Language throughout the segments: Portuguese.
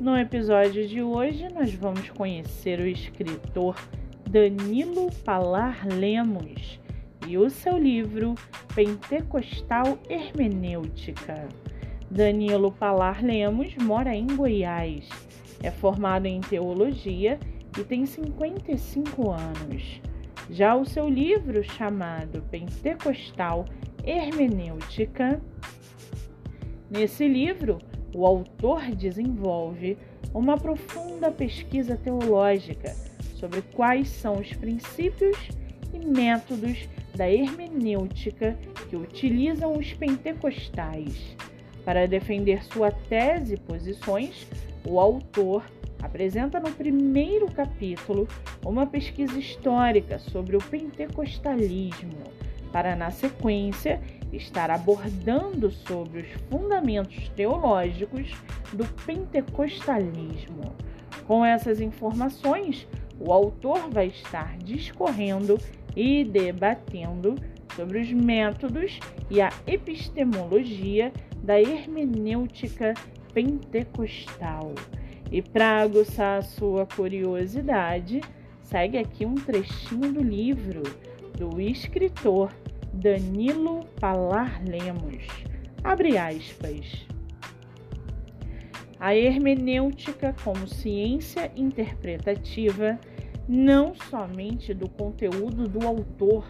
No episódio de hoje, nós vamos conhecer o escritor Danilo Palar Lemos e o seu livro Pentecostal Hermenêutica. Danilo Palar Lemos mora em Goiás, é formado em teologia e tem 55 anos. Já o seu livro, chamado Pentecostal Hermenêutica, nesse livro, o autor desenvolve uma profunda pesquisa teológica sobre quais são os princípios e métodos da hermenêutica que utilizam os pentecostais. Para defender sua tese e posições, o autor apresenta no primeiro capítulo uma pesquisa histórica sobre o pentecostalismo, para na sequência estar abordando sobre os fundamentos teológicos do pentecostalismo. Com essas informações, o autor vai estar discorrendo e debatendo sobre os métodos e a epistemologia da hermenêutica pentecostal. E para aguçar a sua curiosidade, segue aqui um trechinho do livro do escritor Danilo Palar Lemos. Abre aspas. A hermenêutica como ciência interpretativa não somente do conteúdo do autor,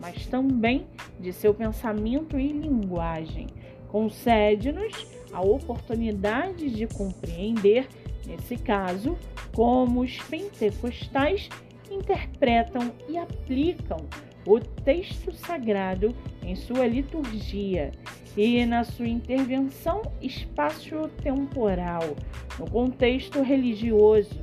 mas também de seu pensamento e linguagem, concede-nos a oportunidade de compreender, nesse caso, como os pentecostais interpretam e aplicam o texto sagrado em sua liturgia e na sua intervenção espaço-temporal no contexto religioso.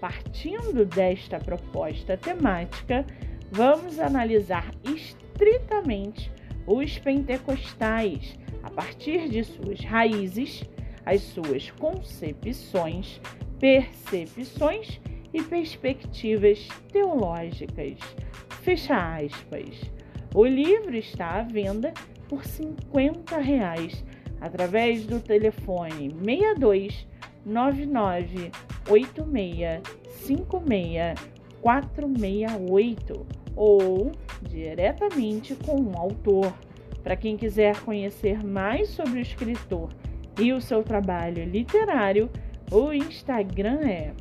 Partindo desta proposta temática, vamos analisar estritamente os pentecostais a partir de suas raízes, as suas concepções, percepções e perspectivas teológicas. Fecha aspas. O livro está à venda por 50 reais, através do telefone 62 99 86 56 468 ou diretamente com o autor. Para quem quiser conhecer mais sobre o escritor e o seu trabalho literário, o Instagram é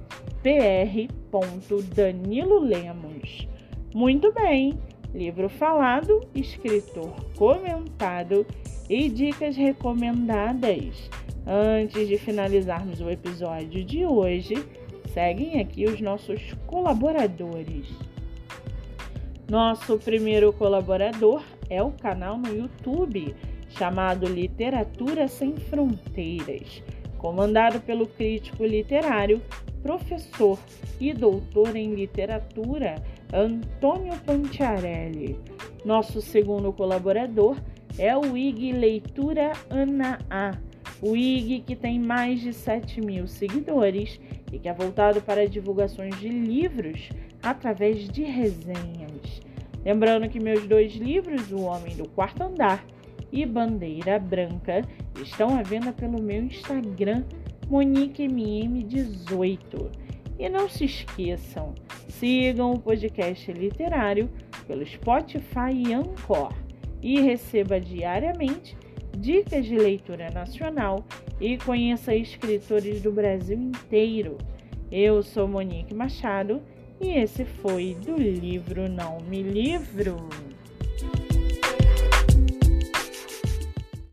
pr.danilolemos. Muito bem, livro falado, escritor comentado e dicas recomendadas. Antes de finalizarmos o episódio de hoje, seguem aqui os nossos colaboradores. Nosso primeiro colaborador é o canal no YouTube chamado Literatura Sem Fronteiras, comandado pelo crítico literário, professor e doutor em literatura Antônio Pantiarelli. Nosso segundo colaborador é o IG Leitura Ana A. O IG que tem mais de 7 mil seguidores e que é voltado para divulgações de livros através de resenhas. Lembrando que meus dois livros, O Homem do Quarto Andar e Bandeira Branca, estão à venda pelo meu Instagram, MoniqueMM18. E não se esqueçam, sigam o podcast literário pelo Spotify e Anchor e receba diariamente dicas de leitura nacional e conheça escritores do Brasil inteiro. Eu sou Monique Machado e esse foi do livro Não Me Livro.